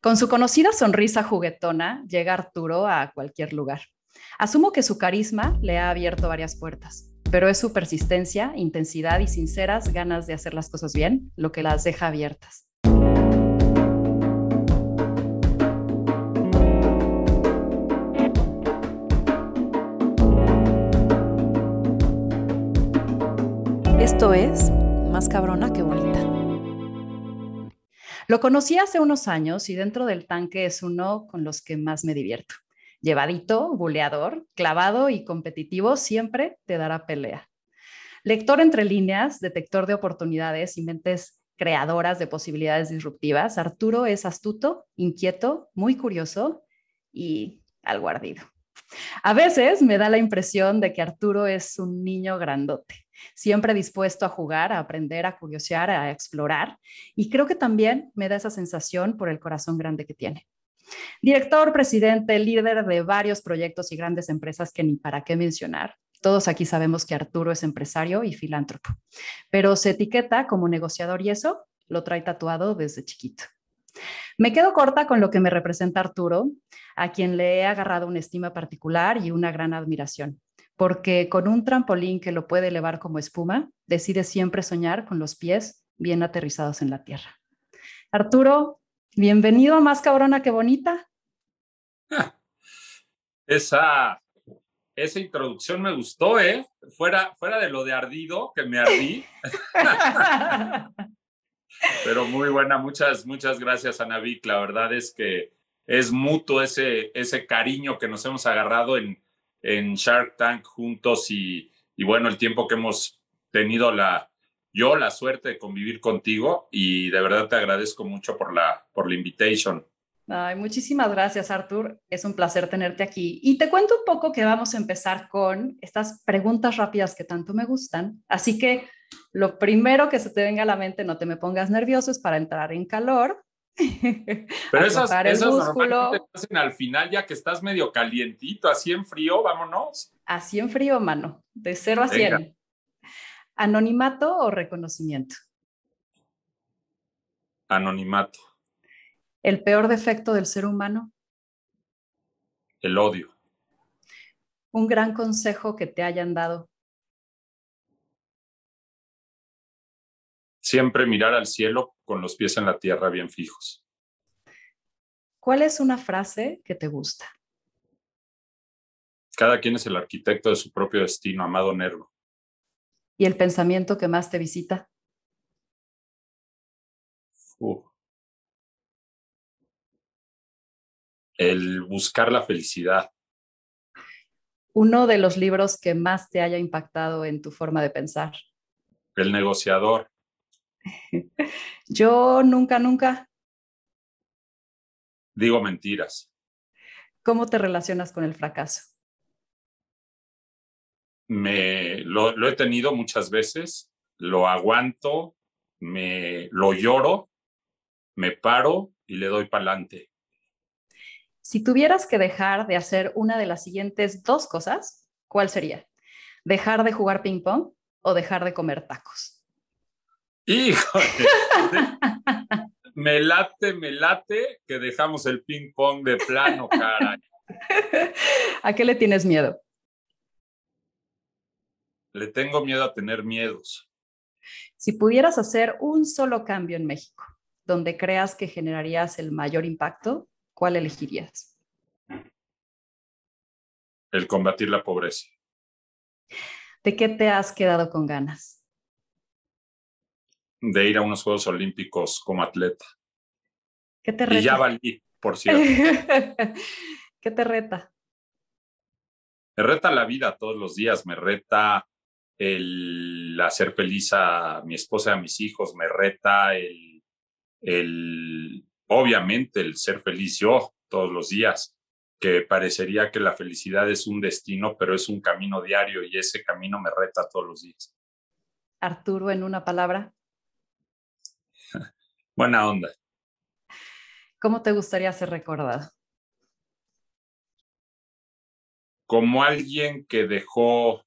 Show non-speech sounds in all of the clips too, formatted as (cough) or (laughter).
Con su conocida sonrisa juguetona, llega Arturo a cualquier lugar. Asumo que su carisma le ha abierto varias puertas, pero es su persistencia, intensidad y sinceras ganas de hacer las cosas bien lo que las deja abiertas. Esto es Más cabrona que bonita. Lo conocí hace unos años y dentro del tanque es uno con los que más me divierto. Llevadito, buleador, clavado y competitivo, siempre te dará pelea. Lector entre líneas, detector de oportunidades y mentes creadoras de posibilidades disruptivas, Arturo es astuto, inquieto, muy curioso y algo ardido. A veces me da la impresión de que Arturo es un niño grandote siempre dispuesto a jugar, a aprender, a curiosear, a explorar. Y creo que también me da esa sensación por el corazón grande que tiene. Director, presidente, líder de varios proyectos y grandes empresas que ni para qué mencionar. Todos aquí sabemos que Arturo es empresario y filántropo, pero se etiqueta como negociador y eso lo trae tatuado desde chiquito. Me quedo corta con lo que me representa Arturo, a quien le he agarrado una estima particular y una gran admiración porque con un trampolín que lo puede elevar como espuma, decide siempre soñar con los pies bien aterrizados en la tierra. Arturo, bienvenido a Más Cabrona que Bonita. Esa, esa introducción me gustó, ¿eh? Fuera, fuera de lo de ardido, que me ardí. (laughs) Pero muy buena, muchas, muchas gracias, Vic. La verdad es que es mutuo ese, ese cariño que nos hemos agarrado en, en Shark Tank juntos y, bueno, el tiempo que hemos tenido la, yo la suerte de convivir contigo y de verdad te agradezco mucho por la, por la invitation. Ay, muchísimas gracias, Artur. Es un placer tenerte aquí. Y te cuento un poco que vamos a empezar con estas preguntas rápidas que tanto me gustan. Así que lo primero que se te venga a la mente, no te me pongas nervioso, es para entrar en calor. (laughs) Pero esas, esas normalmente hacen al final ya que estás medio calientito, así en frío, vámonos. Así en frío, mano, de 0 a 100. ¿Anonimato o reconocimiento? Anonimato. ¿El peor defecto del ser humano? El odio. ¿Un gran consejo que te hayan dado? Siempre mirar al cielo con los pies en la tierra bien fijos. ¿Cuál es una frase que te gusta? Cada quien es el arquitecto de su propio destino, amado Nervo. ¿Y el pensamiento que más te visita? El buscar la felicidad. Uno de los libros que más te haya impactado en tu forma de pensar. El negociador. (laughs) Yo nunca, nunca. Digo mentiras. ¿Cómo te relacionas con el fracaso? Me, lo, lo he tenido muchas veces, lo aguanto, me, lo lloro, me paro y le doy para adelante. Si tuvieras que dejar de hacer una de las siguientes dos cosas, ¿cuál sería? ¿Dejar de jugar ping pong o dejar de comer tacos? Híjole. me late, me late que dejamos el ping pong de plano, caray. ¿A qué le tienes miedo? Le tengo miedo a tener miedos. Si pudieras hacer un solo cambio en México, donde creas que generarías el mayor impacto, ¿cuál elegirías? El combatir la pobreza. ¿De qué te has quedado con ganas? De ir a unos Juegos Olímpicos como atleta. ¿Qué te reta? Y ya valí, por cierto. (laughs) ¿Qué te reta? Me reta la vida todos los días, me reta el hacer feliz a mi esposa y a mis hijos, me reta el, el, obviamente, el ser feliz yo todos los días, que parecería que la felicidad es un destino, pero es un camino diario y ese camino me reta todos los días. Arturo, en una palabra. Buena onda. ¿Cómo te gustaría ser recordado? Como alguien que dejó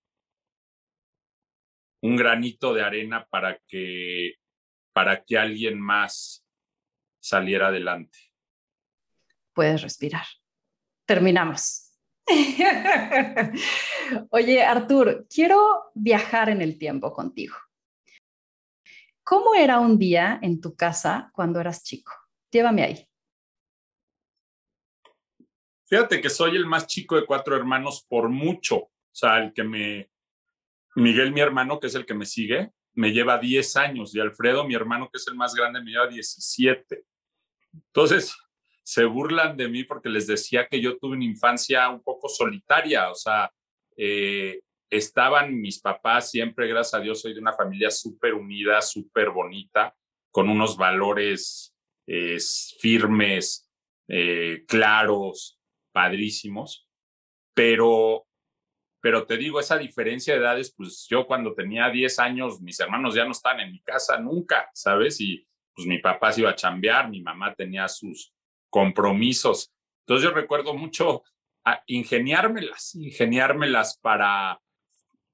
un granito de arena para que, para que alguien más saliera adelante. puedes respirar. Terminamos. (laughs) Oye, Artur, quiero viajar en el tiempo contigo. ¿Cómo era un día en tu casa cuando eras chico? Llévame ahí. Fíjate que soy el más chico de cuatro hermanos por mucho. O sea, el que me... Miguel, mi hermano, que es el que me sigue, me lleva 10 años y Alfredo, mi hermano, que es el más grande, me lleva 17. Entonces, se burlan de mí porque les decía que yo tuve una infancia un poco solitaria, o sea, eh, estaban mis papás siempre, gracias a Dios, soy de una familia súper unida, súper bonita, con unos valores firmes, eh, claros, padrísimos, pero, pero te digo, esa diferencia de edades, pues yo cuando tenía 10 años, mis hermanos ya no estaban en mi casa nunca, ¿sabes? Y pues mi papá se iba a chambear, mi mamá tenía sus compromisos. Entonces yo recuerdo mucho a ingeniármelas, ingeniármelas para,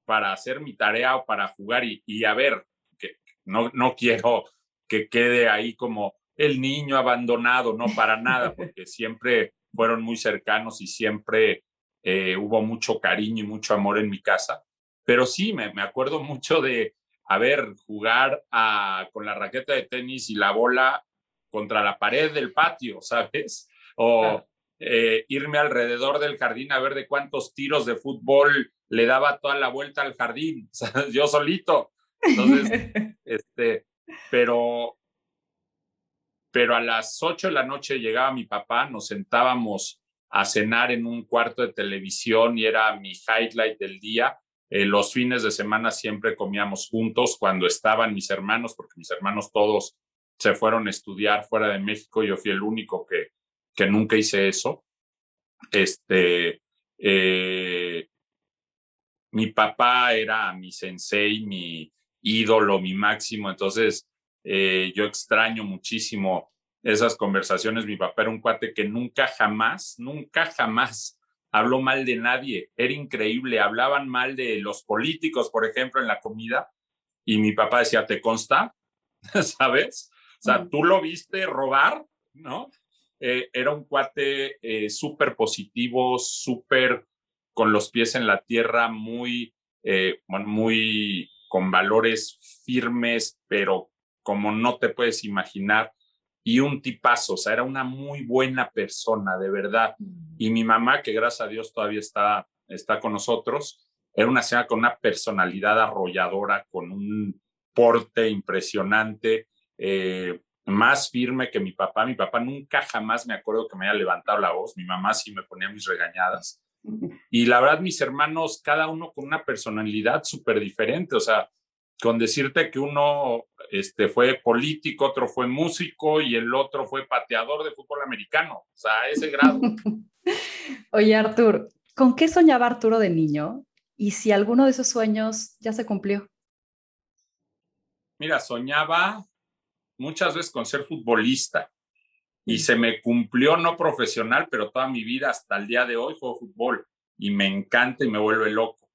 para hacer mi tarea o para jugar y, y a ver, que no, no quiero que quede ahí como el niño abandonado, no para nada, (laughs) porque siempre fueron muy cercanos y siempre eh, hubo mucho cariño y mucho amor en mi casa. Pero sí, me, me acuerdo mucho de, a ver, jugar a, con la raqueta de tenis y la bola contra la pared del patio, (laughs) ¿sabes? O eh, irme alrededor del jardín a ver de cuántos tiros de fútbol le daba toda la vuelta al jardín, (laughs) yo solito. Entonces, (laughs) este, pero, pero a las ocho de la noche llegaba mi papá, nos sentábamos a cenar en un cuarto de televisión y era mi highlight del día. Eh, los fines de semana siempre comíamos juntos cuando estaban mis hermanos, porque mis hermanos todos se fueron a estudiar fuera de México. Yo fui el único que, que nunca hice eso. Este, eh, mi papá era mi sensei, mi ídolo, mi máximo. Entonces, eh, yo extraño muchísimo esas conversaciones. Mi papá era un cuate que nunca jamás, nunca jamás habló mal de nadie. Era increíble. Hablaban mal de los políticos, por ejemplo, en la comida. Y mi papá decía, ¿te consta? (laughs) ¿Sabes? O sea, tú lo viste robar, ¿no? Eh, era un cuate eh, súper positivo, súper con los pies en la tierra, muy, eh, muy con valores firmes, pero como no te puedes imaginar, y un tipazo, o sea, era una muy buena persona, de verdad. Y mi mamá, que gracias a Dios todavía está, está con nosotros, era una señora con una personalidad arrolladora, con un porte impresionante, eh, más firme que mi papá. Mi papá nunca jamás me acuerdo que me haya levantado la voz. Mi mamá sí me ponía mis regañadas. Y la verdad, mis hermanos, cada uno con una personalidad súper diferente. O sea, con decirte que uno este, fue político, otro fue músico y el otro fue pateador de fútbol americano. O sea, a ese grado. (laughs) Oye, Artur, ¿con qué soñaba Arturo de niño? Y si alguno de esos sueños ya se cumplió. Mira, soñaba muchas veces con ser futbolista y se me cumplió no profesional, pero toda mi vida hasta el día de hoy juego fútbol y me encanta y me vuelve loco.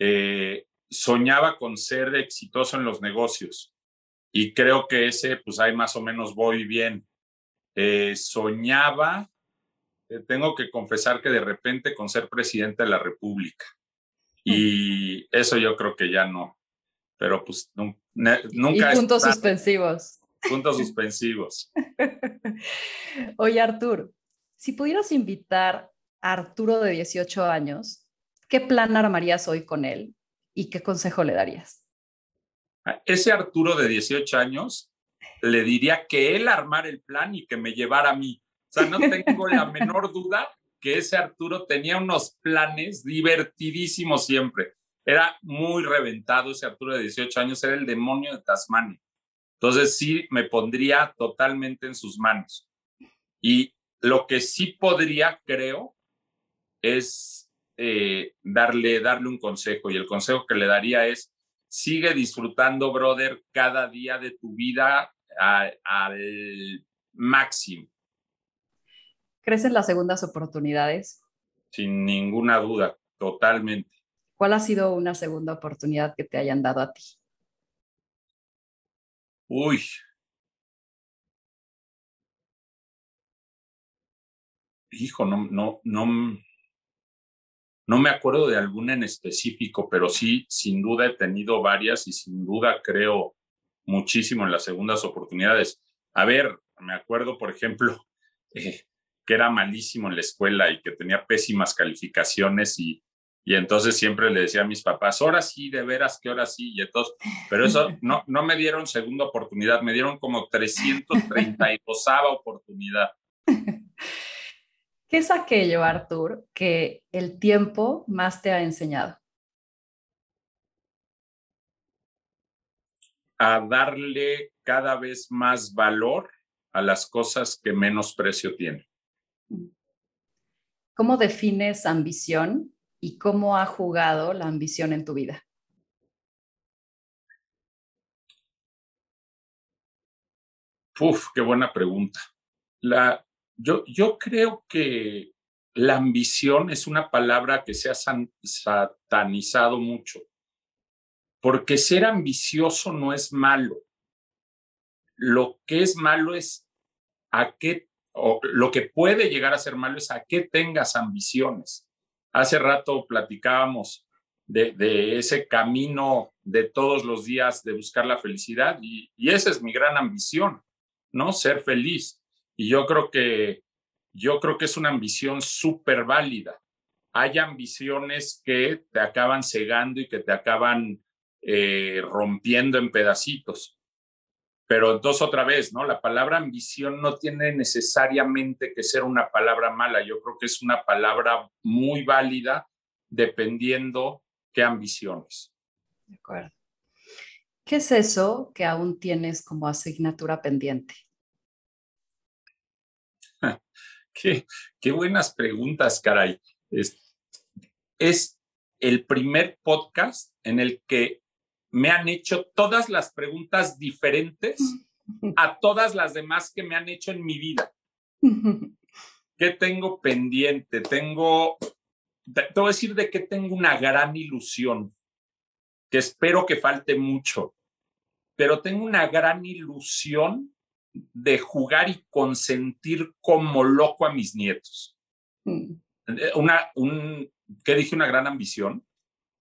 Eh, soñaba con ser exitoso en los negocios y creo que ese, pues ahí más o menos voy bien. Eh, soñaba, eh, tengo que confesar que de repente con ser presidente de la República y eso yo creo que ya no, pero pues nunca... Y puntos suspensivos. Puntos suspensivos. (laughs) Oye, Artur, si pudieras invitar a Arturo de 18 años, ¿qué plan armarías hoy con él y qué consejo le darías? ese Arturo de 18 años le diría que él armara el plan y que me llevara a mí. O sea, no tengo la (laughs) menor duda que ese Arturo tenía unos planes divertidísimos siempre. Era muy reventado ese Arturo de 18 años, era el demonio de Tasmania. Entonces sí me pondría totalmente en sus manos. Y lo que sí podría, creo, es eh, darle, darle un consejo. Y el consejo que le daría es, sigue disfrutando, brother, cada día de tu vida al máximo. ¿Crees en las segundas oportunidades? Sin ninguna duda, totalmente. ¿Cuál ha sido una segunda oportunidad que te hayan dado a ti? Uy. hijo, no, no, no, no me acuerdo de alguna en específico, pero sí, sin duda he tenido varias y sin duda creo muchísimo en las segundas oportunidades. A ver, me acuerdo, por ejemplo, (laughs) eh, que era malísimo en la escuela y que tenía pésimas calificaciones y, y entonces siempre le decía a mis papás, ahora sí, de veras que ahora sí, y entonces, pero eso (laughs) no, no me dieron segunda oportunidad, me dieron como 332 oportunidad. ¿Qué es aquello, Artur, que el tiempo más te ha enseñado? A darle cada vez más valor a las cosas que menos precio tienen. ¿Cómo defines ambición y cómo ha jugado la ambición en tu vida? Uf, qué buena pregunta. La, yo, yo creo que la ambición es una palabra que se ha satanizado mucho, porque ser ambicioso no es malo. Lo que es malo es a qué, o lo que puede llegar a ser malo es a qué tengas ambiciones. Hace rato platicábamos de, ese camino de todos los días de buscar la felicidad y, esa es mi gran ambición, ¿no? Ser feliz. Y yo creo que, yo creo que es una ambición súper válida. Hay ambiciones que te acaban cegando y que te acaban eh, rompiendo en pedacitos. Pero entonces otra vez, ¿no? La palabra ambición no tiene necesariamente que ser una palabra mala. Yo creo que es una palabra muy válida dependiendo qué ambiciones. De acuerdo. ¿Qué es eso que aún tienes como asignatura pendiente? (laughs) qué, qué buenas preguntas, caray. Es, es el primer podcast en el que me han hecho todas las preguntas diferentes a (laughs) todas las demás que me han hecho en mi vida. ¿Qué tengo pendiente? Tengo, te voy a decir de que tengo una gran ilusión, que espero que falte mucho, pero tengo una gran ilusión de jugar y consentir como loco a mis nietos. Mm. Eh, una, un, ¿qué dije? Una gran ambición.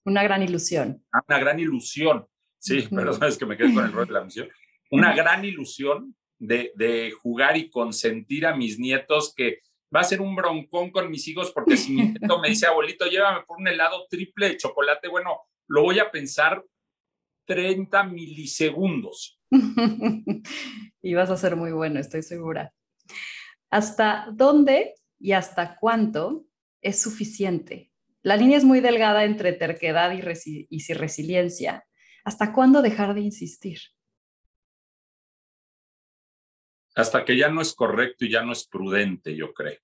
Una gran ilusión. Ah, una gran ilusión. Sí, pero sabes que me quedé con el rol de la ambición. Una gran ilusión de, de jugar y consentir a mis nietos que va a ser un broncón con mis hijos porque si mi nieto me dice, abuelito, llévame por un helado triple de chocolate, bueno, lo voy a pensar 30 milisegundos. (laughs) y vas a ser muy bueno, estoy segura. ¿Hasta dónde y hasta cuánto es suficiente? La línea es muy delgada entre terquedad y, y resiliencia. ¿Hasta cuándo dejar de insistir? Hasta que ya no es correcto y ya no es prudente, yo creo.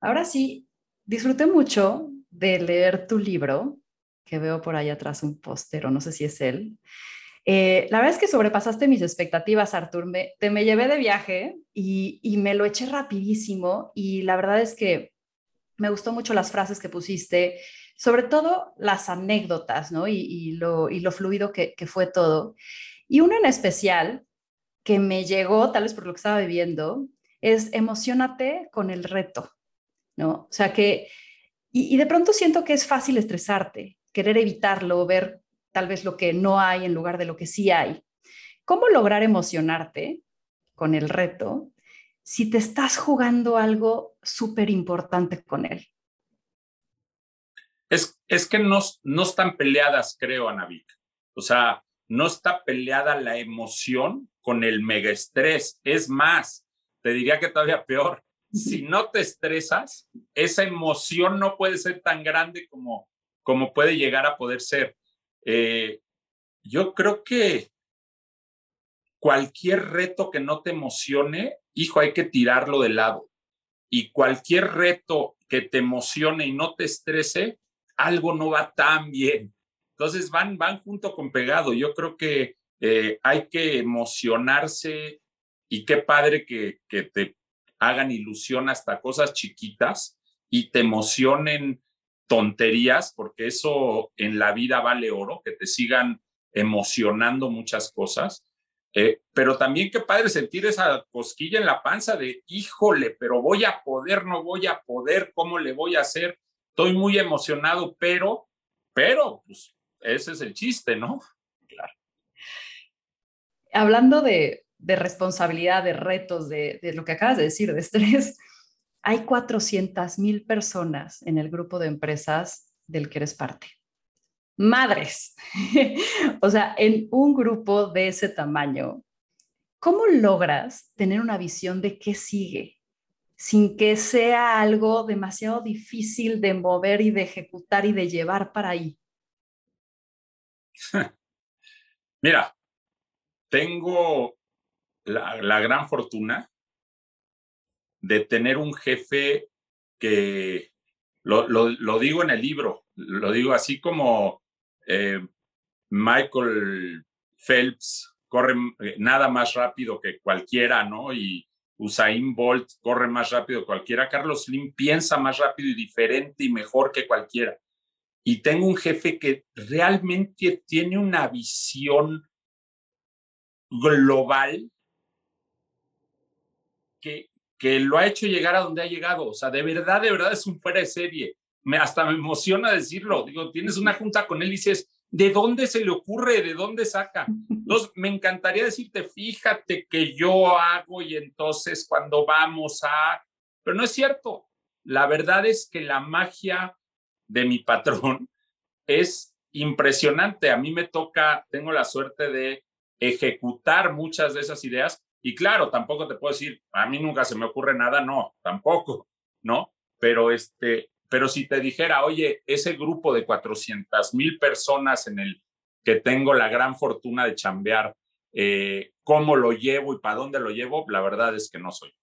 Ahora sí, disfruté mucho de leer tu libro, que veo por ahí atrás un póster, o no sé si es él. Eh, la verdad es que sobrepasaste mis expectativas, Artur. Me, te me llevé de viaje y, y, me lo eché rapidísimo y la verdad es que me gustó mucho las frases que pusiste, sobre todo las anécdotas, ¿no? Y, lo, y lo fluido que, fue todo. Y uno en especial que me llegó, tal vez por lo que estaba viviendo, es emocionate con el reto, ¿no? O sea que, y, y de pronto siento que es fácil estresarte, querer evitarlo, ver tal vez lo que no hay en lugar de lo que sí hay. ¿Cómo lograr emocionarte con el reto si te estás jugando algo súper importante con él? Es, es que no, no están peleadas, creo, Anavik. O sea, no está peleada la emoción con el mega estrés. Es más, te diría que todavía peor. Si no te estresas, esa emoción no puede ser tan grande como, como puede llegar a poder ser. Eh, yo creo que cualquier reto que no te emocione, hijo, hay que tirarlo de lado. Y cualquier reto que te emocione y no te estrese, algo no va tan bien. Entonces van, van junto con pegado. Yo creo que eh, hay que emocionarse y qué padre que, que te hagan ilusión hasta cosas chiquitas y te emocionen tonterías, porque eso en la vida vale oro, que te sigan emocionando muchas cosas, Eh, pero también qué padre sentir esa cosquilla en la panza de, híjole, pero voy a poder, no voy a poder, ¿cómo le voy a hacer? Estoy muy emocionado, pero, pero, pues ese es el chiste, ¿no? Claro. Hablando de, de responsabilidad, de retos, de, de, lo que acabas de decir, de estrés, hay 400 mil personas en el grupo de empresas del que eres parte madres. (laughs) o sea, en un grupo de ese tamaño, ¿cómo logras tener una visión de qué sigue sin que sea algo demasiado difícil de mover y de ejecutar y de llevar para ahí? (laughs) Mira, tengo la, gran fortuna de tener un jefe que, lo, digo en el libro, lo digo así como eh, Michael Phelps corre eh, nada más rápido que cualquiera, ¿no? Y Usain Bolt corre más rápido que cualquiera. Carlos Slim piensa más rápido y diferente y mejor que cualquiera. Y tengo un jefe que realmente tiene una visión global que, que lo ha hecho llegar a donde ha llegado. O sea, de verdad, de verdad es un fuera de serie me, hasta me emociona decirlo. Digo, tienes una junta con él y dices, ¿de dónde se le ocurre? ¿De dónde saca? Entonces, me encantaría decirte, fíjate que yo hago y entonces cuando vamos a... Pero no es cierto. La verdad es que la magia de mi patrón (laughs) es impresionante. A mí me toca, tengo la suerte de ejecutar muchas de esas ideas y claro, tampoco te puedo decir, a mí nunca se me ocurre nada, no, tampoco, ¿no? Pero este, pero si te dijera, oye, ese grupo de 400 mil personas en el que tengo la gran fortuna de chambear, eh, ¿cómo lo llevo y para dónde lo llevo? La verdad es que no soy.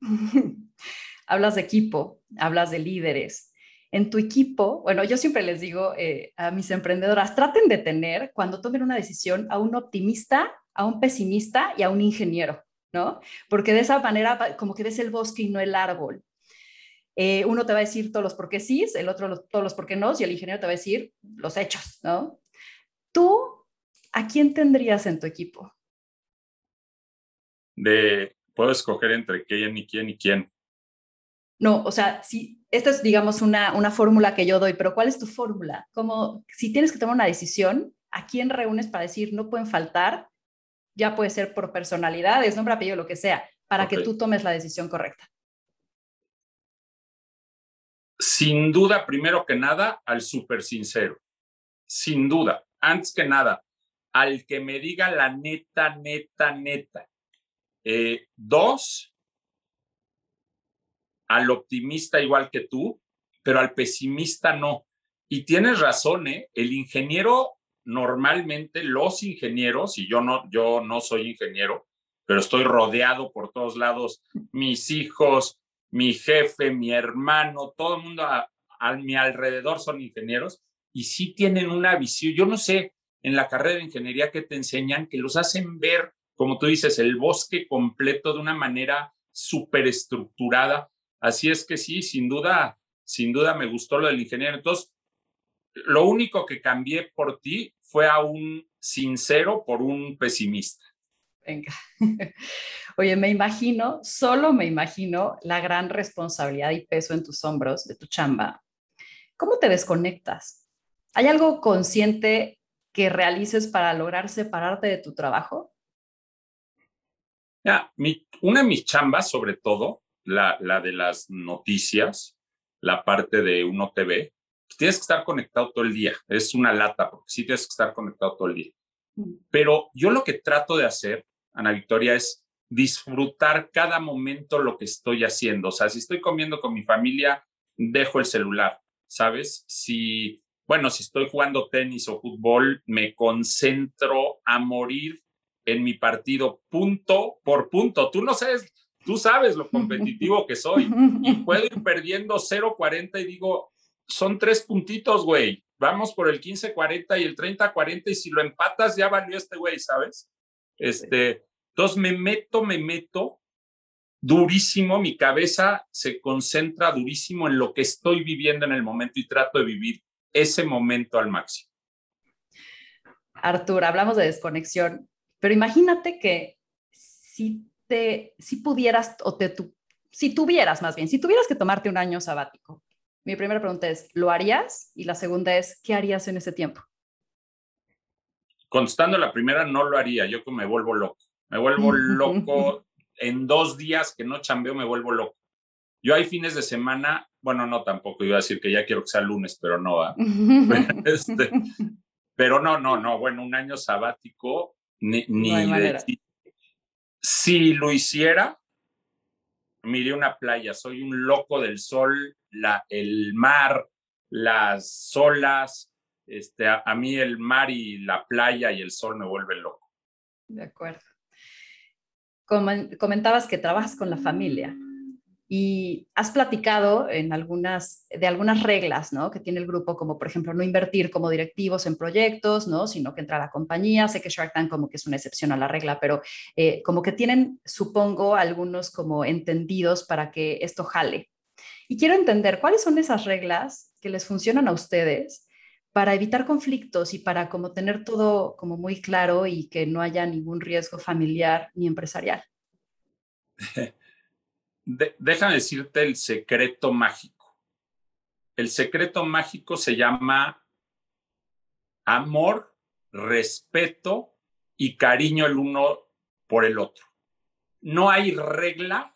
(laughs) hablas de equipo, hablas de líderes. En tu equipo, bueno, yo siempre les digo eh, a mis emprendedoras, traten de tener cuando tomen una decisión a un optimista, a un pesimista y a un ingeniero, ¿no? Porque de esa manera como que ves el bosque y no el árbol. Eh, uno te va a decir todos los por qué sí, el otro todos los por qué no, y el ingeniero te va a decir los hechos, ¿no? Tú, ¿a quién tendrías en tu equipo? De, puedo escoger entre quién y quién y quién. No, o sea, si esta es, digamos, una, una fórmula que yo doy, pero ¿cuál es tu fórmula? Como si tienes que tomar una decisión, ¿a quién reúnes para decir no pueden faltar? Ya puede ser por personalidades, nombre, apellido, lo que sea, para que tú tomes la decisión correcta sin duda, primero que nada, al súper sincero. Sin duda, antes que nada, al que me diga la neta, neta, neta. Eh, dos, al optimista igual que tú, pero al pesimista no. Y tienes razón, ¿eh? El ingeniero, normalmente los ingenieros, y yo no, yo no soy ingeniero, pero estoy rodeado por todos lados, mis hijos, mi jefe, mi hermano, todo el mundo a, mi alrededor son ingenieros y sí tienen una visión. Yo no sé en la carrera de ingeniería que te enseñan, que los hacen ver, como tú dices, el bosque completo de una manera súper estructurada. Así es que sí, sin duda, sin duda me gustó lo del ingeniero. Entonces, lo único que cambié por ti fue a un sincero por un pesimista. Venga. (laughs) Oye, me imagino, solo me imagino la gran responsabilidad y peso en tus hombros de tu chamba. ¿Cómo te desconectas? ¿Hay algo consciente que realices para lograr separarte de tu trabajo? Ya, una de mis chambas, sobre todo, la, la de las noticias, la parte de Uno TV, tienes que estar conectado todo el día. Es una lata, porque sí tienes que estar conectado todo el día. Mm. Pero yo lo que trato de hacer Ana Victoria, es disfrutar cada momento lo que estoy haciendo. O sea, si estoy comiendo con mi familia, dejo el celular, ¿sabes? Si, bueno, si estoy jugando tenis o fútbol, me concentro a morir en mi partido punto por punto. Tú no sabes, tú sabes lo competitivo que soy y (laughs) puedo ir perdiendo 0.40 y digo, son tres puntitos, güey. Vamos por el 15-40 y el 30-40 y si lo empatas ya valió este güey, ¿sabes? Este, entonces me meto, me meto durísimo, mi cabeza se concentra durísimo en lo que estoy viviendo en el momento y trato de vivir ese momento al máximo. Artur, hablamos de desconexión. Pero imagínate que si, te, si pudieras, o te, si tuvieras más bien, si tuvieras que tomarte un año sabático, mi primera pregunta es, ¿lo harías? Y la segunda es, ¿qué harías en ese tiempo? Contestando la primera, no lo haría. Yo me vuelvo loco. Me vuelvo (laughs) loco. en dos días que no chambeo, me vuelvo loco. Yo hay fines de semana, bueno, no tampoco, iba a decir que ya quiero que sea lunes, pero no. (laughs) (laughs) este, pero no, no, no. Bueno, un año sabático, ni, ni si lo hiciera, miré una playa. Soy un loco del sol, la, el mar, las olas. Este, a, a mí el mar y la playa y el sol me vuelven loco. De acuerdo. Comentabas que trabajas con la familia y has platicado en algunas, de algunas reglas ¿no? que tiene el grupo, como por ejemplo no invertir como directivos en proyectos, ¿no? sino que entra la compañía. Sé que Shark Tank como que es una excepción a la regla, pero eh, como que tienen, supongo, algunos como entendidos para que esto jale. Y quiero entender cuáles son esas reglas que les funcionan a ustedes para evitar conflictos y para como tener todo como muy claro y que no haya ningún riesgo familiar ni empresarial. (laughs) déjame decirte el secreto mágico. El secreto mágico se llama amor, respeto y cariño el uno por el otro. No hay regla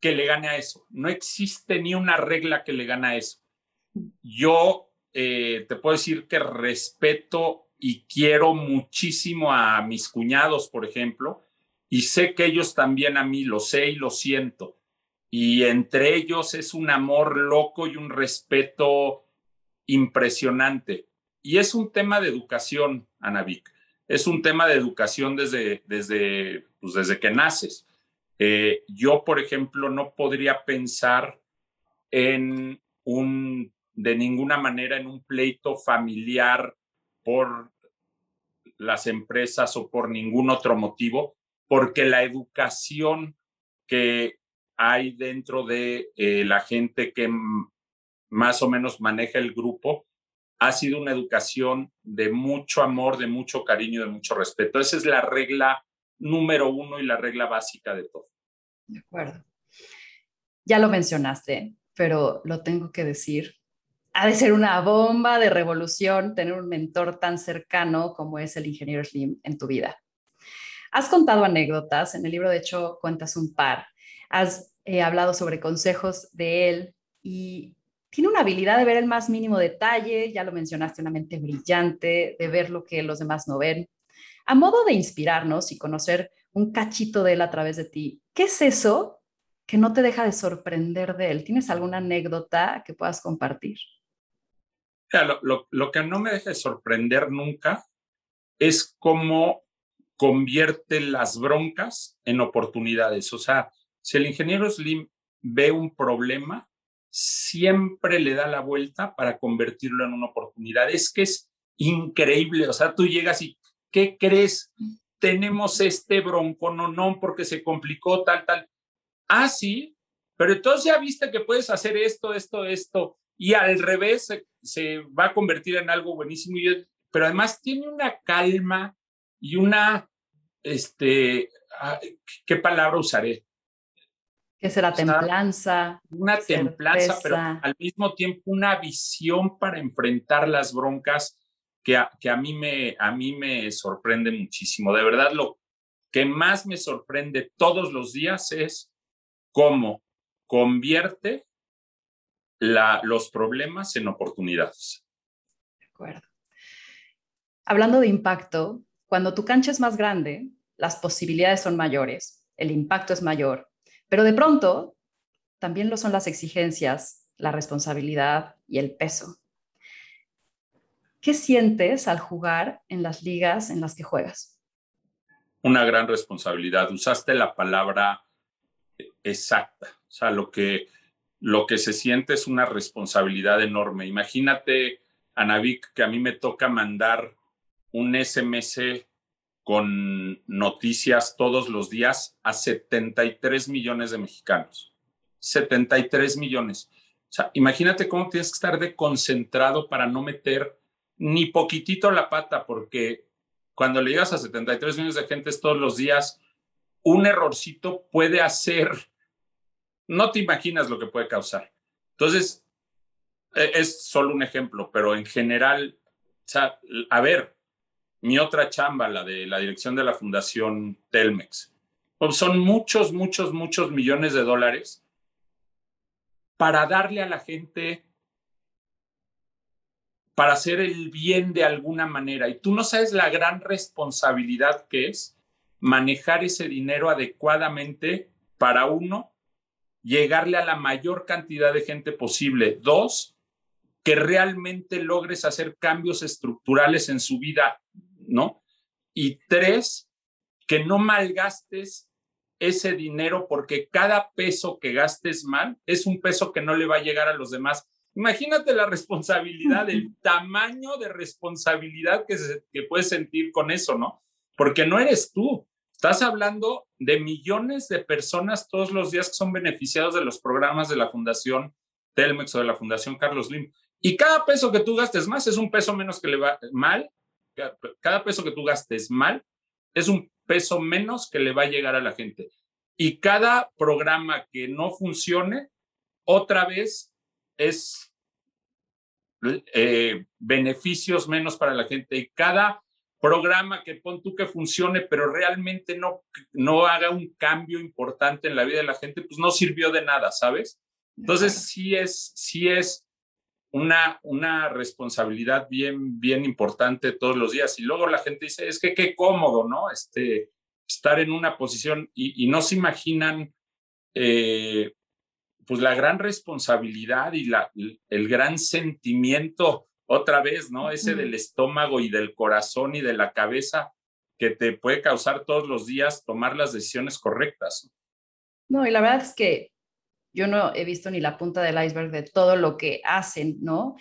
que le gane a eso. No existe ni una regla que le gane a eso. Yo eh, te puedo decir que respeto y quiero muchísimo a mis cuñados, por ejemplo, y sé que ellos también a mí lo sé y lo siento y entre ellos es un amor loco y un respeto impresionante. Y es un tema de educación, Anavik. Es un tema de educación desde, desde, pues desde que naces. Eh, yo, por ejemplo, no podría pensar en un, de ninguna manera, en un pleito familiar por las empresas o por ningún otro motivo, porque la educación que, hay dentro de eh, la gente que más o menos maneja el grupo ha sido una educación de mucho amor, de mucho cariño, de mucho respeto. Esa es la regla número uno y la regla básica de todo. De acuerdo. Ya lo mencionaste, pero lo tengo que decir. Ha de ser una bomba de revolución tener un mentor tan cercano como es el ingeniero Slim en tu vida. Has contado anécdotas, en el libro de hecho cuentas un par, has eh, hablado sobre consejos de él y tiene una habilidad de ver el más mínimo detalle, ya lo mencionaste, una mente brillante, de ver lo que los demás no ven. A modo de inspirarnos y conocer un cachito de él a través de ti, ¿qué es eso que no te deja de sorprender de él? ¿Tienes alguna anécdota que puedas compartir? Lo, que no me deja de sorprender nunca es cómo convierte las broncas en oportunidades. O sea, si el ingeniero Slim ve un problema, siempre le da la vuelta para convertirlo en una oportunidad. Es que es increíble. O sea, tú llegas y, ¿qué crees? Tenemos este bronco, no, no, porque se complicó tal, tal. Ah, sí, pero entonces ya viste que puedes hacer esto, esto, esto, y al revés se, va a convertir en algo buenísimo. pero además tiene una calma y una, este, ah, ¿qué palabra usaré? Que será templanza. Una templanza, pero al mismo tiempo una visión para enfrentar las broncas que a, que a, mí me, a mí me sorprende muchísimo. De verdad, lo que más me sorprende todos los días es cómo convierte la, los problemas en oportunidades. De acuerdo. Hablando de impacto, cuando tu cancha es más grande, las posibilidades son mayores, el impacto es mayor pero de pronto, también lo son las exigencias, la responsabilidad y el peso. ¿Qué sientes al jugar en las ligas en las que juegas? Una gran responsabilidad. Usaste la palabra exacta. O sea, lo que, lo que se siente es una responsabilidad enorme. Imagínate, Anavik, que a mí me toca mandar un SMS con noticias todos los días a 73 millones de mexicanos. 73 millones. O sea, imagínate cómo tienes que estar de concentrado para no meter ni poquitito la pata, porque cuando le llegas a 73 millones de gentes todos los días, un errorcito puede hacer, no te imaginas lo que puede causar. Entonces, e, es solo un ejemplo, pero en general, a ver, mi otra chamba, la de la dirección de la Fundación Telmex, pues son muchos, muchos, muchos millones de dólares para darle a la gente, para hacer el bien de alguna manera. Y tú no sabes la gran responsabilidad que es manejar ese dinero adecuadamente para uno, llegarle a la mayor cantidad de gente posible. Dos, que realmente logres hacer cambios estructurales en su vida, ¿no? Y tres, que no malgastes ese dinero porque cada peso que gastes mal es un peso que no le va a llegar a los demás. Imagínate la responsabilidad, el (laughs) tamaño de responsabilidad que, que puedes sentir con eso, ¿no? Porque no eres tú. Estás hablando de millones de personas todos los días que son beneficiados de los programas de la Fundación Telmex o de la Fundación Carlos Lim. Y cada peso que tú gastes más es un peso menos que le va mal. Cada peso que tú gastes mal es un peso menos que le va a llegar a la gente. Y cada programa que no funcione, otra vez es eh, beneficios menos para la gente. Y cada programa que pon tú que funcione, pero realmente no, no haga un cambio importante en la vida de la gente, pues no sirvió de nada, ¿sabes? Entonces sí es, sí es una, una responsabilidad bien, bien importante todos los días. Y luego la gente dice, es que qué cómodo, ¿no? Este, estar en una posición y, no se imaginan, eh, pues la gran responsabilidad y la, el gran sentimiento, otra vez, ¿no? Ese del estómago y del corazón y de la cabeza que te puede causar todos los días tomar las decisiones correctas. No, y la verdad es que yo no he visto ni la punta del iceberg de todo lo que hacen, ¿no?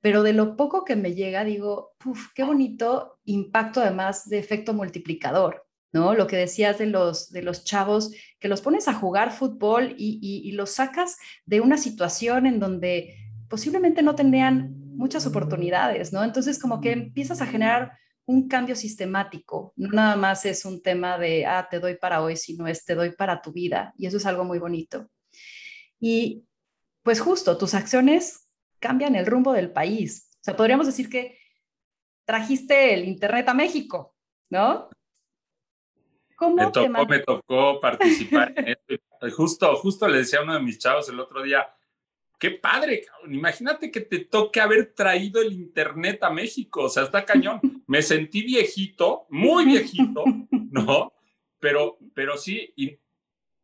Pero de lo poco que me llega, digo, uf, qué bonito impacto además de efecto multiplicador, ¿no? Lo que decías de los, de los chavos, que los pones a jugar fútbol y, y, los sacas de una situación en donde posiblemente no tenían muchas oportunidades, ¿no? Entonces como que empiezas a generar un cambio sistemático, no nada más es un tema de, ah, te doy para hoy, sino es te doy para tu vida, y eso es algo muy bonito. Y pues justo, tus acciones cambian el rumbo del país. O sea, podríamos decir que trajiste el Internet a México, ¿no? ¿Cómo me tocó, me tocó participar en (laughs) esto. Justo, justo le decía a uno de mis chavos el otro día, qué padre, cabrón. imagínate que te toque haber traído el Internet a México, o sea, está cañón. (laughs) Me sentí viejito, muy viejito, (laughs) ¿no? Pero, pero sí, y,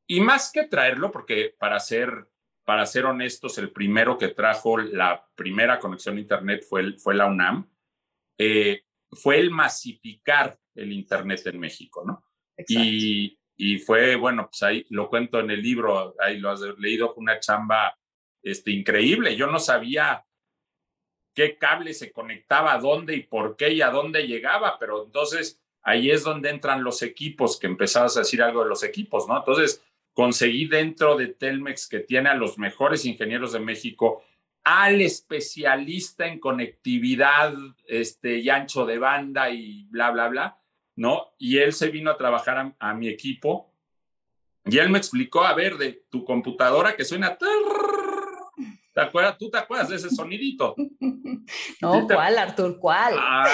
y más que traerlo, porque para ser, para ser honestos, el primero que trajo la primera conexión a Internet fue, fue la UNAM, eh, fue el masificar el Internet en México, ¿no? Y, y, fue, bueno, pues ahí lo cuento en el libro, ahí lo has leído, una chamba este, increíble. Yo no sabía qué cable se conectaba a dónde y por qué y a dónde llegaba, pero entonces ahí es donde entran los equipos, que empezabas a decir algo de los equipos, ¿no? Entonces conseguí dentro de Telmex, que tiene a los mejores ingenieros de México, al especialista en conectividad este, y ancho de banda y bla, bla, bla, ¿no? Y él se vino a trabajar a, mi equipo y él me explicó, a ver, de tu computadora que suena... ¿Te acuerdas? ¿Tú te acuerdas de ese sonidito? (laughs) No, ¿cuál, Artur? ¿Cuál? Ah,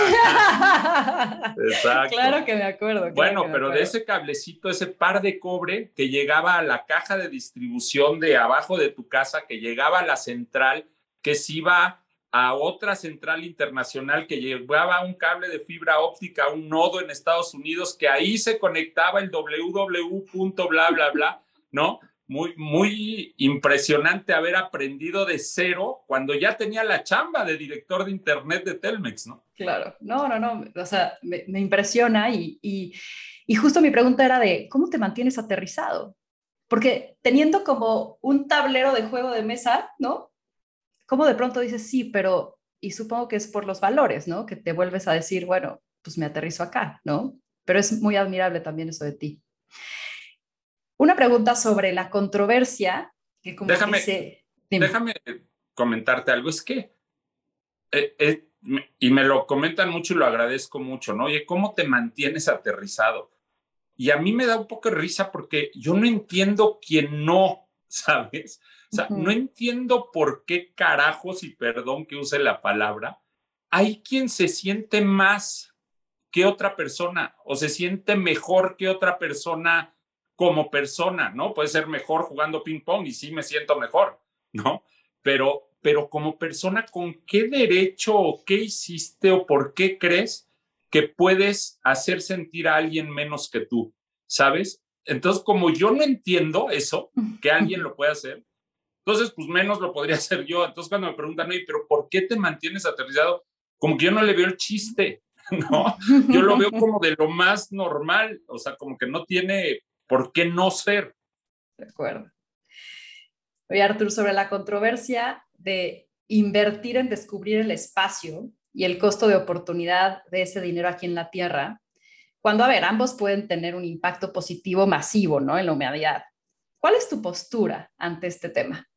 (laughs) exacto. Claro que me acuerdo. bueno, pero de ese cablecito, ese par de cobre que llegaba a la caja de distribución de abajo de tu casa, que llegaba a la central, que se iba a otra central internacional que llevaba un cable de fibra óptica un nodo en Estados Unidos, que ahí se conectaba el www. bla, bla, bla, ¿no? Muy, muy impresionante haber aprendido de cero cuando ya tenía la chamba de director de Internet de Telmex, ¿no? Claro, no, no, no, o sea, me, impresiona y, y, y justo mi pregunta era de, ¿cómo te mantienes aterrizado? Porque teniendo como un tablero de juego de mesa, ¿no? ¿Cómo de pronto dices sí, pero, y supongo que es por los valores, ¿no? Que te vuelves a decir, bueno, pues me aterrizo acá, ¿no? Pero es muy admirable también eso de ti. Una pregunta sobre la controversia, que como déjame, déjame comentarte algo, es que eh, eh, y me lo comentan mucho y lo agradezco mucho, ¿no? Oye, ¿cómo te mantienes aterrizado? Y a mí me da un poco de risa porque yo no entiendo quién no, (laughs) ¿sabes? O sea, no entiendo por qué carajos, y perdón que use la palabra, hay quien se siente más que otra persona o se siente mejor que otra persona como persona, ¿no? Puede ser mejor jugando ping pong y sí me siento mejor, ¿no? Pero, pero como persona, ¿con qué derecho o qué hiciste o por qué crees que puedes hacer sentir a alguien menos que tú? ¿Sabes? Entonces, como yo no entiendo eso, que alguien lo puede hacer, entonces, pues menos lo podría (laughs) hacer yo. Entonces, cuando me preguntan, pero ¿por qué te mantienes aterrizado? Como que yo no le veo el chiste, (laughs) ¿no? Yo lo veo como de lo más normal, o sea, como que no tiene por qué no ser. De acuerdo. Oye, Artur, sobre la controversia de invertir en descubrir el espacio y el costo de oportunidad de ese dinero aquí en la Tierra, cuando, a ver, ambos pueden tener un impacto positivo masivo, ¿no? En la humanidad. ¿Cuál es tu postura ante este tema?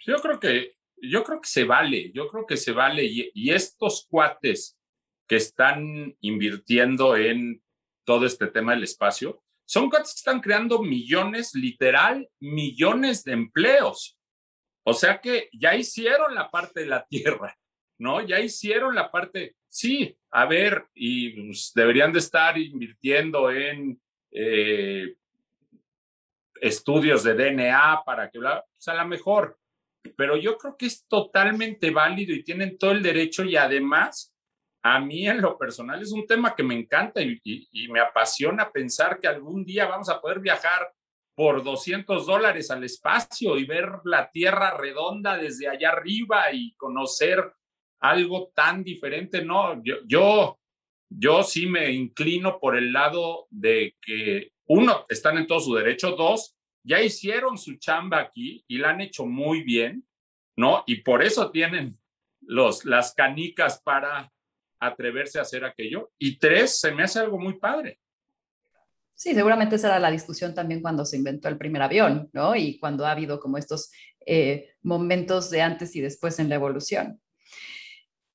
Yo creo que, yo creo que se vale, yo creo que se vale. Y, estos cuates que están invirtiendo en todo este tema del espacio, son cuates que están creando millones, literal, millones de empleos. O sea que ya hicieron la parte de la (laughs) tierra, ¿no? Ya hicieron la parte, sí, a ver, y pues, deberían de estar invirtiendo en eh, estudios de DNA para que, sea, a lo mejor, pero yo creo que es totalmente válido y tienen todo el derecho y además, a mí en lo personal es un tema que me encanta y, me apasiona pensar que algún día vamos a poder viajar por 200 dólares al espacio y ver la Tierra redonda desde allá arriba y conocer algo tan diferente. No, yo, yo, yo sí me inclino por el lado de que uno, están en todo su derecho, dos, ya hicieron su chamba aquí y la han hecho muy bien, ¿no? Y por eso tienen los, las canicas para atreverse a hacer aquello. Y tres, se me hace algo muy padre. Sí, seguramente esa era la discusión también cuando se inventó el primer avión, ¿no? Y cuando ha habido como estos eh, momentos de antes y después en la evolución.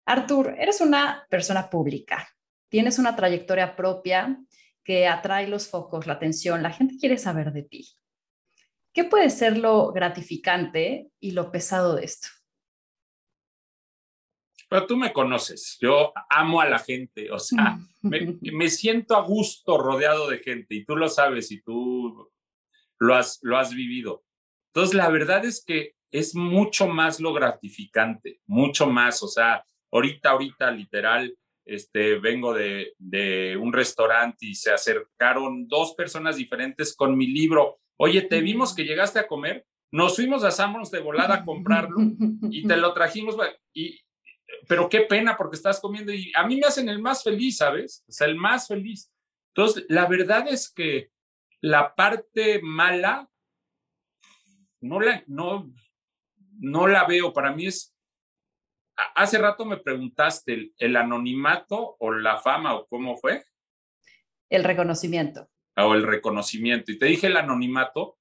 Artur, eres una persona pública, tienes una trayectoria propia que atrae los focos, la atención, la gente quiere saber de ti. ¿Qué puede ser lo gratificante y lo pesado de esto? Pero tú me conoces, yo amo a la gente, o sea, (laughs) me, me, siento a gusto rodeado de gente y tú lo sabes y tú lo has, lo has vivido. Entonces, la verdad es que es mucho más lo gratificante, mucho más, o sea, ahorita, ahorita, literal, este, vengo de, de un restaurante y se acercaron dos personas diferentes con mi libro. Oye, te vimos que llegaste a comer, nos fuimos a Samos de volada a comprarlo y te lo trajimos. Y, pero qué pena porque estás comiendo y a mí me hacen el más feliz, ¿sabes? O sea, el más feliz. Entonces, la verdad es que la parte mala no la, no, no la veo. Para mí es hace rato me preguntaste, ¿el, anonimato o la fama o cómo fue? El reconocimiento. O el reconocimiento. Y te dije el anonimato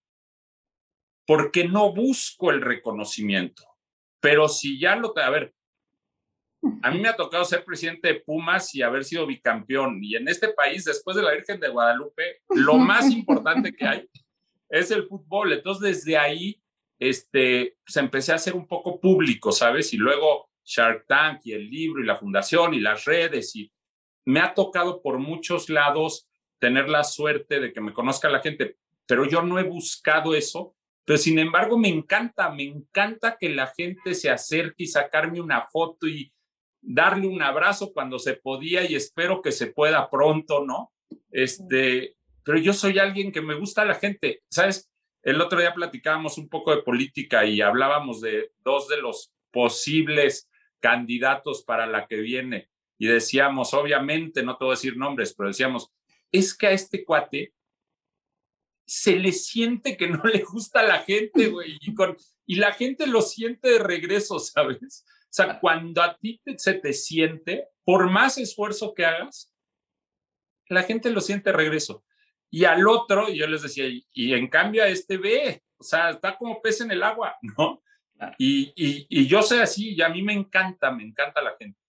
porque no busco el reconocimiento. Pero si ya lo... A ver, a mí me ha tocado ser presidente de Pumas y haber sido bicampeón. Y en este país, después de la Virgen de Guadalupe, lo (laughs) más importante que hay es el fútbol. Entonces, desde ahí, este, pues empecé a ser un poco público, ¿sabes? Y luego Shark Tank y el libro y la fundación y las redes y me ha tocado por muchos lados tener la suerte de que me conozca la gente, pero yo no he buscado eso. Pero sin embargo, me encanta, me encanta que la gente se acerque y sacarme una foto y darle un abrazo cuando se podía y espero que se pueda pronto, ¿no? Este, pero yo soy alguien que me gusta la gente, ¿sabes? El otro día platicábamos un poco de política y hablábamos de dos de los posibles candidatos para la que viene. Y decíamos, obviamente, no te voy a decir nombres, pero decíamos, es que a este cuate se le siente que no le gusta a la gente, güey, y, y la gente lo siente de regreso, (laughs) ¿sabes? O sea, cuando a ti se te siente, por más esfuerzo que hagas, la gente lo siente regreso. Y al otro, yo les decía, y, y en cambio a este ve, o sea, está como pez en el agua, (laughs) ¿no? Y, y, yo soy así y a mí me encanta, me encanta la gente.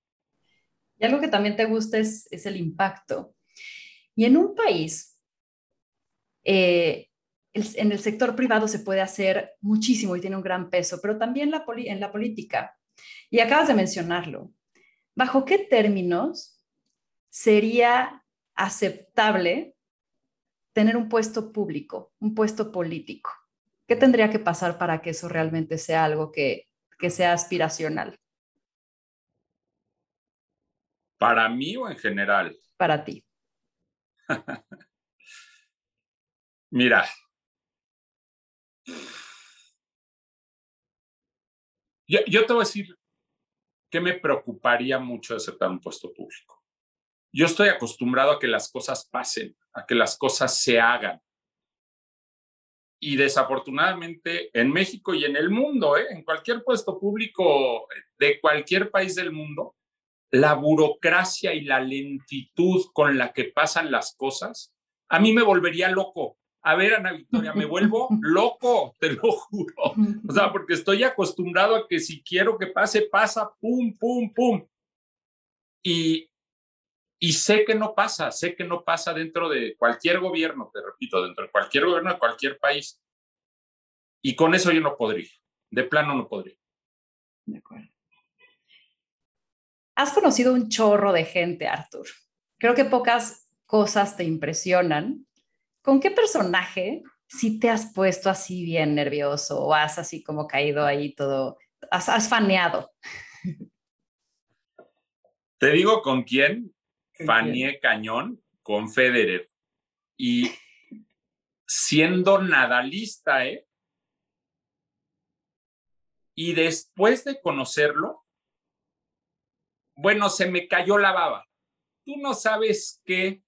Y algo que también te gusta es, es el impacto. Y en un país, eh, en el sector privado se puede hacer muchísimo y tiene un gran peso, pero también la en la política. Y acabas de mencionarlo. ¿Bajo qué términos sería aceptable tener un puesto público, un puesto político? ¿Qué tendría que pasar para que eso realmente sea algo que, que sea aspiracional? ¿Para mí o en general? Para ti. (laughs) Mira, yo, yo, te voy a decir que me preocuparía mucho de aceptar un puesto público. Yo estoy acostumbrado a que las cosas pasen, a que las cosas se hagan. Y desafortunadamente en México y en el mundo, ¿eh? en cualquier puesto público de cualquier país del mundo, la burocracia y la lentitud con la que pasan las cosas, a mí me volvería loco. A ver, Ana Victoria, me vuelvo (laughs) loco, te lo juro. O sea, porque estoy acostumbrado a que si quiero que pase, pasa, pum, pum, pum. Y, y sé que no pasa, sé que no pasa dentro de cualquier gobierno, te repito, dentro de cualquier gobierno de cualquier país. Y con eso yo no podría, de plano no podría. De acuerdo. Has conocido un chorro de gente, Artur. Creo que pocas cosas te impresionan. ¿Con qué personaje si te has puesto así bien nervioso o has así como caído ahí todo, has, faneado? Te digo con quién, faneé cañón con Federer. Y siendo nadalista, ¿eh? Y después de conocerlo, bueno, se me cayó la baba. Tú no sabes qué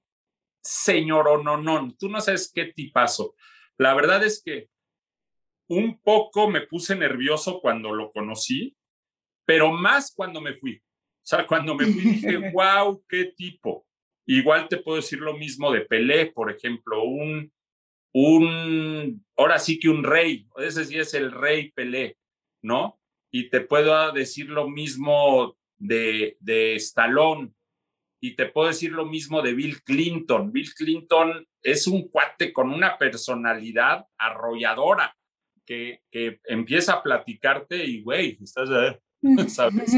señor o no, no, tú no sabes qué tipazo. La verdad es que un poco me puse nervioso cuando lo conocí, pero más cuando me fui. O sea, cuando me fui dije, (laughs) wow, qué tipo. Igual te puedo decir lo mismo de Pelé, por ejemplo, un, un, ahora sí que un rey, ese sí es el rey Pelé, ¿no? Y te puedo decir lo mismo de, de Stallone. Y te puedo decir lo mismo de Bill Clinton. Bill Clinton es un cuate con una personalidad arrolladora que, que empieza a platicarte y, güey, estás, (laughs) ¿sabes?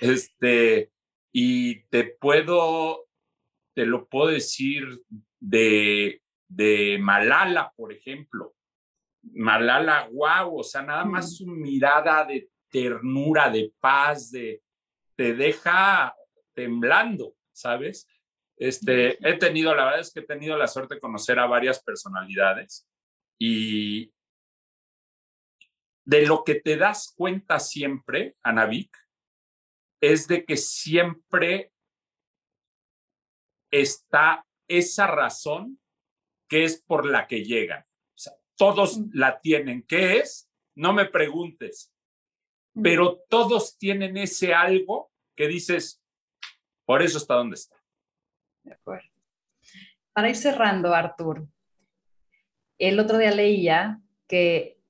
Este, y te puedo, te lo puedo decir de, de Malala, por ejemplo. Malala, wow, o sea, nada más su mirada de ternura, de paz, de, te deja temblando, ¿sabes? Este, he tenido, la verdad es que he tenido la suerte de conocer a varias personalidades y de lo que te das cuenta siempre, Anavik, es de que siempre está esa razón que es por la que llegan. O sea, todos la tienen. ¿Qué es? No me preguntes pero todos tienen ese algo que dices, por eso está donde está. De acuerdo. Para ir cerrando, Artur, el otro día leía que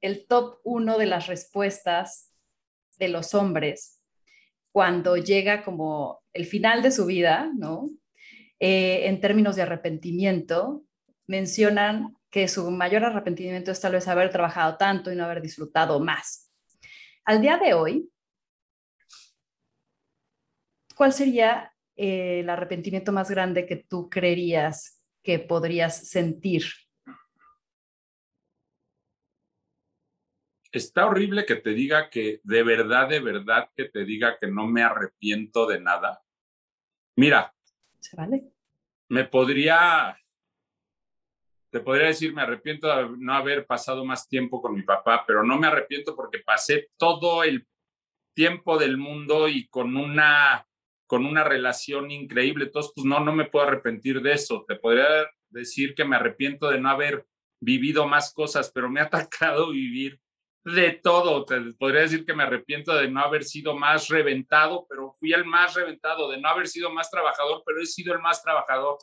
el top uno de las respuestas de los hombres cuando llega como el final de su vida, ¿no? Eh, en términos de arrepentimiento, mencionan que su mayor arrepentimiento es tal vez haber trabajado tanto y no haber disfrutado más. Al día de hoy, ¿cuál sería eh, el arrepentimiento más grande que tú creerías que podrías sentir? Está horrible que te diga que de verdad, de verdad, que te diga que no me arrepiento de nada. Mira, ¿Se vale? me podría te podría decir, me arrepiento de no haber pasado más tiempo con mi papá, pero no me arrepiento porque pasé todo el tiempo del mundo y con una, con una relación increíble. Entonces, pues no, no me puedo arrepentir de eso. Te podría decir que me arrepiento de no haber vivido más cosas, pero me ha (laughs) atacado vivir de todo. Te podría decir que me arrepiento de no haber sido más reventado, pero fui el más reventado, de no haber sido más trabajador, pero he sido el más trabajador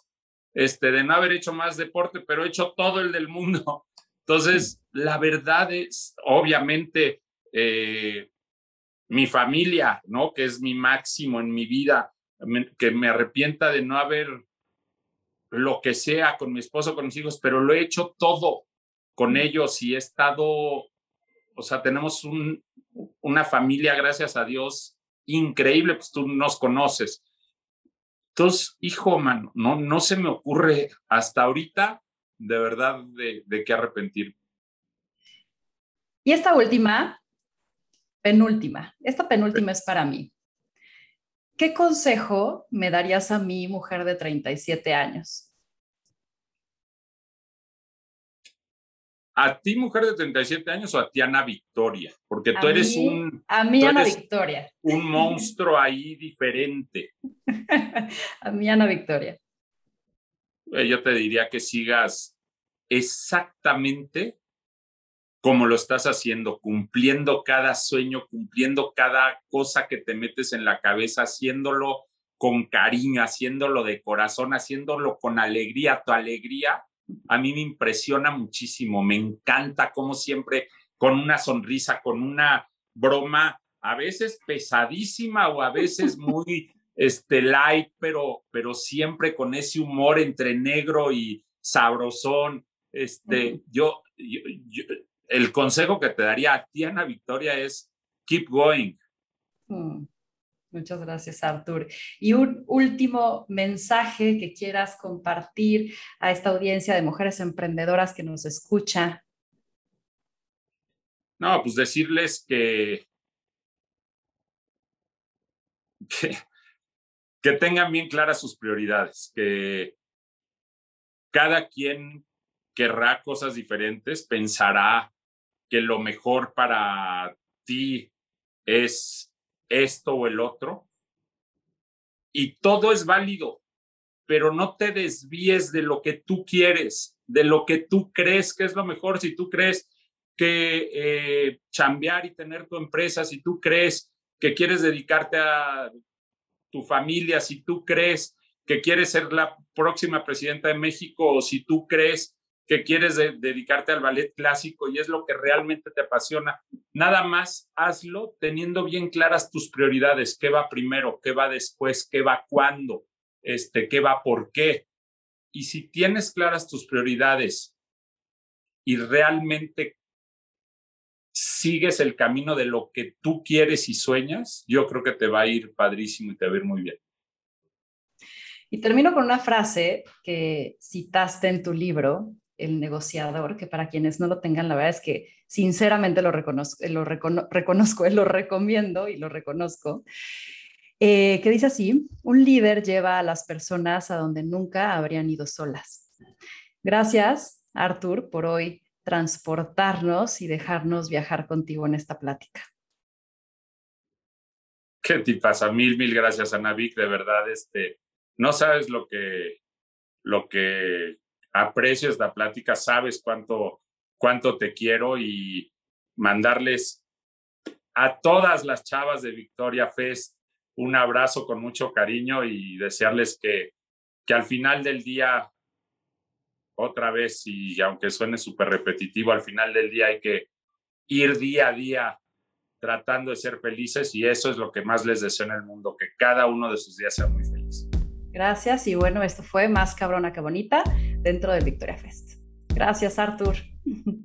este, de no haber hecho más deporte, pero he hecho todo el del mundo. (laughs) Entonces, la verdad es, obviamente, eh, mi familia, ¿no? Que es mi máximo en mi vida, que me arrepienta de no haber lo que sea con mi esposo, con mis hijos, pero lo he hecho todo con ellos y he estado, o sea, tenemos un, una familia, gracias a Dios, increíble, pues tú nos conoces. Entonces, hijo, mano, no, no se me ocurre hasta ahorita de verdad de, de qué arrepentir. Y esta última, penúltima, esta penúltima es para mí. ¿Qué consejo me darías a mi mujer de 37 años? ¿A ti, mujer de 37 años, o a ti, Ana Victoria? Porque tú eres un. A mí, Ana Victoria. Un monstruo ahí diferente. (laughs) a mí, Ana Victoria. Eh, yo te diría que sigas exactamente como lo estás haciendo, cumpliendo cada sueño, cumpliendo cada cosa que te metes en la cabeza, haciéndolo con cariño, haciéndolo de corazón, haciéndolo con alegría. Tu alegría a mí me impresiona muchísimo, me encanta como siempre con una sonrisa, con una broma, a veces pesadísima o a veces (laughs) muy este light, pero, pero siempre con ese humor entre negro y sabrosón. Este, yo, el consejo que te daría a ti, Ana Victoria, es keep going. Mm. Muchas gracias, Artur. Y un último mensaje que quieras compartir a esta audiencia de mujeres emprendedoras que nos escucha. No, pues decirles que, que, que tengan bien claras sus prioridades, que cada quien querrá cosas diferentes, pensará que lo mejor para ti es esto o el otro. Y todo es válido, pero no te desvíes de lo que tú quieres, de lo que tú crees que es lo mejor. Si tú crees que eh, chambear y tener tu empresa, si tú crees que quieres dedicarte a tu familia, si tú crees que quieres ser la próxima presidenta de México o si tú crees que quieres dedicarte al ballet clásico y es lo que realmente te apasiona. Nada más hazlo teniendo bien claras tus prioridades, qué va primero, qué va después, qué va cuándo, este, qué va por qué. Y si tienes claras tus prioridades y realmente sigues el camino de lo que tú quieres y sueñas, yo creo que te va a ir padrísimo y te va a ir muy bien. Y termino con una frase que citaste en tu libro, el negociador, que para quienes no lo tengan, la verdad es que sinceramente lo reconozco, lo, reconozco, lo recomiendo y lo reconozco, eh, que dice así, un líder lleva a las personas a donde nunca habrían ido solas. Gracias, Artur, por hoy transportarnos y dejarnos viajar contigo en esta plática. ¿Qué te pasa? Mil, mil gracias, Vic. De verdad, este, no sabes lo que, lo que aprecio esta plática, sabes cuánto, cuánto te quiero y mandarles a todas las chavas de Victoria Fest un abrazo con mucho cariño y desearles que, que al final del día, otra vez, y aunque suene súper repetitivo, al final del día hay que ir día a día tratando de ser felices y eso es lo que más les deseo en el mundo, que cada uno de sus días sea muy feliz. Gracias y bueno, esto fue más cabrona que bonita dentro del Victoria Fest. Gracias, Arthur. (laughs)